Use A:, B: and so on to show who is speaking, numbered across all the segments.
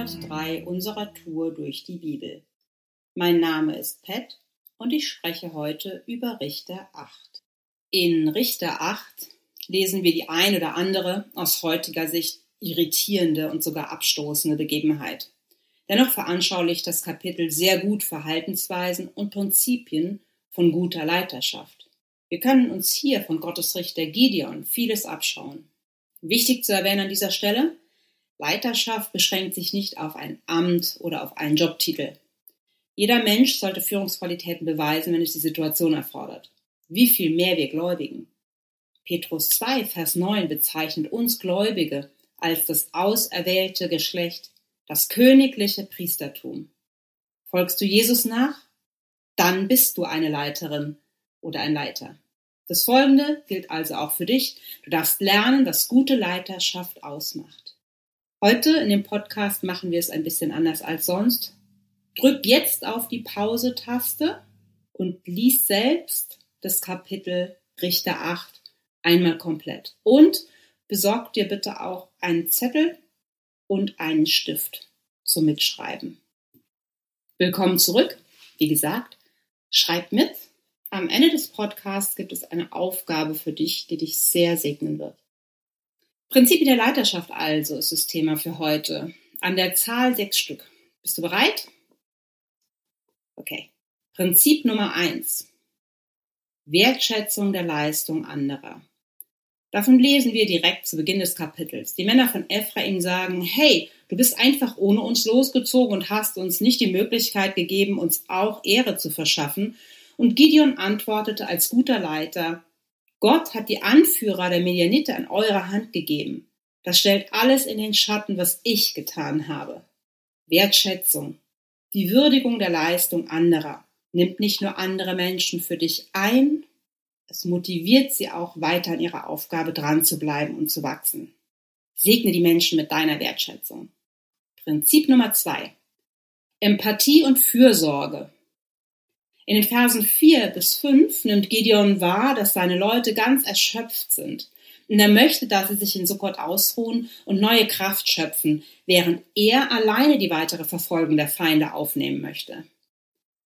A: 103 unserer Tour durch die Bibel. Mein Name ist Pat und ich spreche heute über Richter 8. In Richter 8 lesen wir die ein oder andere aus heutiger Sicht irritierende und sogar abstoßende Begebenheit. Dennoch veranschaulicht das Kapitel sehr gut Verhaltensweisen und Prinzipien von guter Leiterschaft. Wir können uns hier von Gottes Richter Gideon vieles abschauen. Wichtig zu erwähnen an dieser Stelle, Leiterschaft beschränkt sich nicht auf ein Amt oder auf einen Jobtitel. Jeder Mensch sollte Führungsqualitäten beweisen, wenn es die Situation erfordert. Wie viel mehr wir Gläubigen. Petrus 2, Vers 9 bezeichnet uns Gläubige als das auserwählte Geschlecht, das königliche Priestertum. Folgst du Jesus nach? Dann bist du eine Leiterin oder ein Leiter. Das Folgende gilt also auch für dich. Du darfst lernen, was gute Leiterschaft ausmacht. Heute in dem Podcast machen wir es ein bisschen anders als sonst. Drück jetzt auf die Pause-Taste und lies selbst das Kapitel Richter 8 einmal komplett. Und besorg dir bitte auch einen Zettel und einen Stift zum Mitschreiben. Willkommen zurück. Wie gesagt, schreib mit. Am Ende des Podcasts gibt es eine Aufgabe für dich, die dich sehr segnen wird. Prinzipien der Leiterschaft also ist das Thema für heute. An der Zahl sechs Stück. Bist du bereit? Okay. Prinzip Nummer eins. Wertschätzung der Leistung anderer. Davon lesen wir direkt zu Beginn des Kapitels. Die Männer von Ephraim sagen, hey, du bist einfach ohne uns losgezogen und hast uns nicht die Möglichkeit gegeben, uns auch Ehre zu verschaffen. Und Gideon antwortete als guter Leiter, Gott hat die Anführer der Medianiter in eure Hand gegeben. Das stellt alles in den Schatten, was ich getan habe. Wertschätzung, die Würdigung der Leistung anderer nimmt nicht nur andere Menschen für dich ein, es motiviert sie auch weiter an ihrer Aufgabe dran zu bleiben und zu wachsen. Segne die Menschen mit deiner Wertschätzung. Prinzip Nummer zwei. Empathie und Fürsorge in den Versen 4 bis 5 nimmt Gideon wahr, dass seine Leute ganz erschöpft sind. Und er möchte, dass sie sich in Sukkot ausruhen und neue Kraft schöpfen, während er alleine die weitere Verfolgung der Feinde aufnehmen möchte.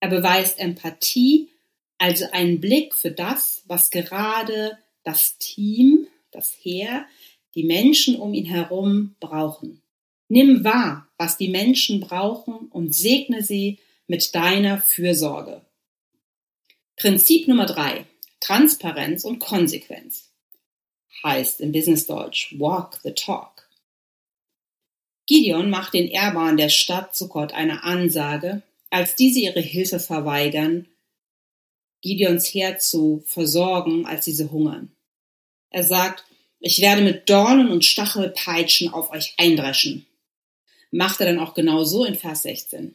A: Er beweist Empathie, also einen Blick für das, was gerade das Team, das Heer, die Menschen um ihn herum brauchen. Nimm wahr, was die Menschen brauchen und segne sie mit deiner Fürsorge. Prinzip Nummer drei. Transparenz und Konsequenz. Heißt im Businessdeutsch walk the talk. Gideon macht den Erbauern der Stadt Sukkot eine Ansage, als diese ihre Hilfe verweigern, Gideons Heer zu versorgen, als diese hungern. Er sagt, ich werde mit Dornen und Stachelpeitschen auf euch eindreschen. Macht er dann auch genau so in Vers 16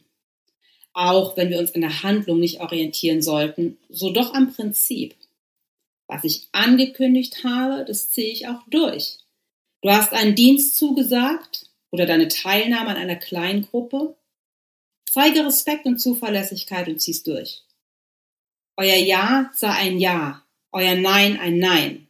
A: auch wenn wir uns in der Handlung nicht orientieren sollten, so doch am Prinzip. Was ich angekündigt habe, das ziehe ich auch durch. Du hast einen Dienst zugesagt oder deine Teilnahme an einer Kleingruppe. Zeige Respekt und Zuverlässigkeit und zieh's durch. Euer Ja sei ein Ja, euer Nein ein Nein.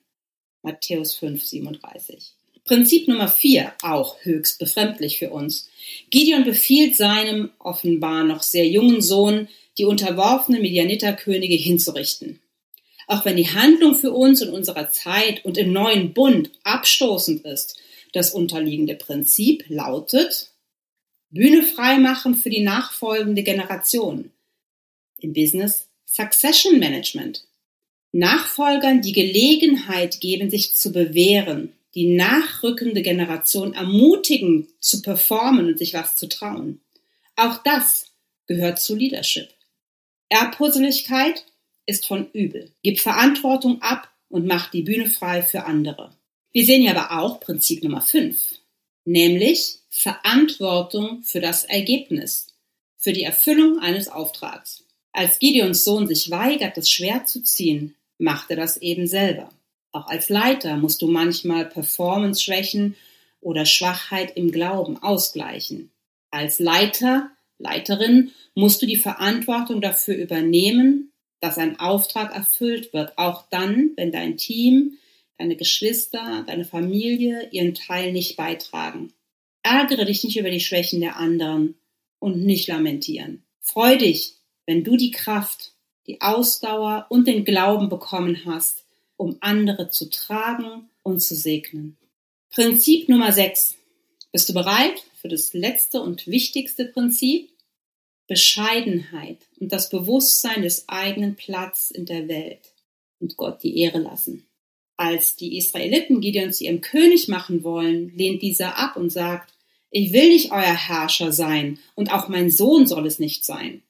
A: Matthäus 5, 37. Prinzip Nummer vier, auch höchst befremdlich für uns. Gideon befiehlt seinem offenbar noch sehr jungen Sohn, die unterworfenen Medianiterkönige hinzurichten. Auch wenn die Handlung für uns in unserer Zeit und im neuen Bund abstoßend ist, das unterliegende Prinzip lautet Bühne freimachen für die nachfolgende Generation. Im Business Succession Management. Nachfolgern die Gelegenheit geben, sich zu bewähren, die nachrückende Generation ermutigen, zu performen und sich was zu trauen. Auch das gehört zu Leadership. Erbpusseligkeit ist von übel. Gib Verantwortung ab und mach die Bühne frei für andere. Wir sehen ja aber auch Prinzip Nummer 5, nämlich Verantwortung für das Ergebnis, für die Erfüllung eines Auftrags. Als Gideons Sohn sich weigert, das Schwert zu ziehen, macht er das eben selber. Auch als Leiter musst du manchmal Performance-Schwächen oder Schwachheit im Glauben ausgleichen. Als Leiter, Leiterin musst du die Verantwortung dafür übernehmen, dass ein Auftrag erfüllt wird, auch dann, wenn dein Team, deine Geschwister, deine Familie ihren Teil nicht beitragen. Ärgere dich nicht über die Schwächen der anderen und nicht lamentieren. Freu dich, wenn du die Kraft, die Ausdauer und den Glauben bekommen hast, um andere zu tragen und zu segnen. Prinzip Nummer 6. Bist du bereit für das letzte und wichtigste Prinzip? Bescheidenheit und das Bewusstsein des eigenen Platz in der Welt und Gott die Ehre lassen. Als die Israeliten Gideon zu ihrem König machen wollen, lehnt dieser ab und sagt, ich will nicht euer Herrscher sein und auch mein Sohn soll es nicht sein.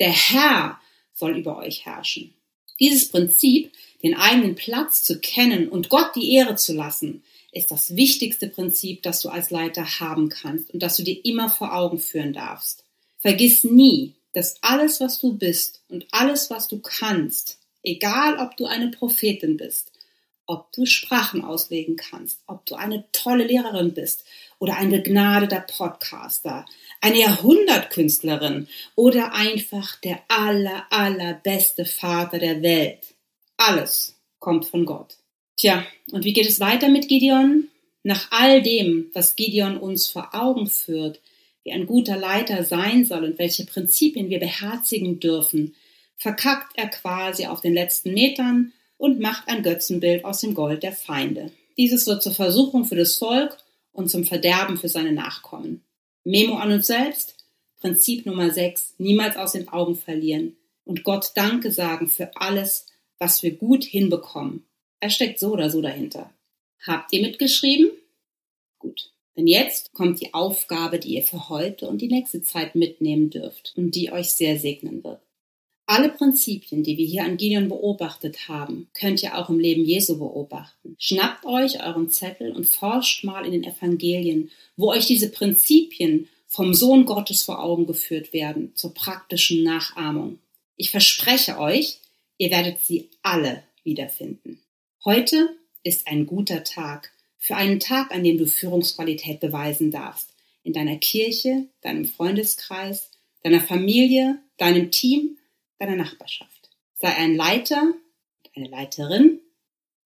A: Der Herr soll über euch herrschen. Dieses Prinzip, den eigenen Platz zu kennen und Gott die Ehre zu lassen, ist das wichtigste Prinzip, das du als Leiter haben kannst und das du dir immer vor Augen führen darfst. Vergiss nie, dass alles, was du bist und alles, was du kannst, egal ob du eine Prophetin bist, ob du Sprachen auslegen kannst, ob du eine tolle Lehrerin bist oder ein begnadeter Podcaster, eine Jahrhundertkünstlerin oder einfach der aller, allerbeste Vater der Welt. Alles kommt von Gott. Tja, und wie geht es weiter mit Gideon? Nach all dem, was Gideon uns vor Augen führt, wie ein guter Leiter sein soll und welche Prinzipien wir beherzigen dürfen, verkackt er quasi auf den letzten Metern und macht ein Götzenbild aus dem Gold der Feinde. Dieses wird zur Versuchung für das Volk und zum Verderben für seine Nachkommen. Memo an uns selbst. Prinzip Nummer 6. Niemals aus den Augen verlieren und Gott Danke sagen für alles, was wir gut hinbekommen. Er steckt so oder so dahinter. Habt ihr mitgeschrieben? Gut. Denn jetzt kommt die Aufgabe, die ihr für heute und die nächste Zeit mitnehmen dürft und die euch sehr segnen wird. Alle Prinzipien, die wir hier an Gideon beobachtet haben, könnt ihr auch im Leben Jesu beobachten. Schnappt euch euren Zettel und forscht mal in den Evangelien, wo euch diese Prinzipien vom Sohn Gottes vor Augen geführt werden, zur praktischen Nachahmung. Ich verspreche euch, ihr werdet sie alle wiederfinden. Heute ist ein guter Tag, für einen Tag, an dem du Führungsqualität beweisen darfst. In deiner Kirche, deinem Freundeskreis, deiner Familie, deinem Team deiner Nachbarschaft. Sei ein Leiter und eine Leiterin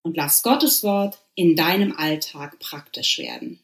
A: und lass Gottes Wort in deinem Alltag praktisch werden.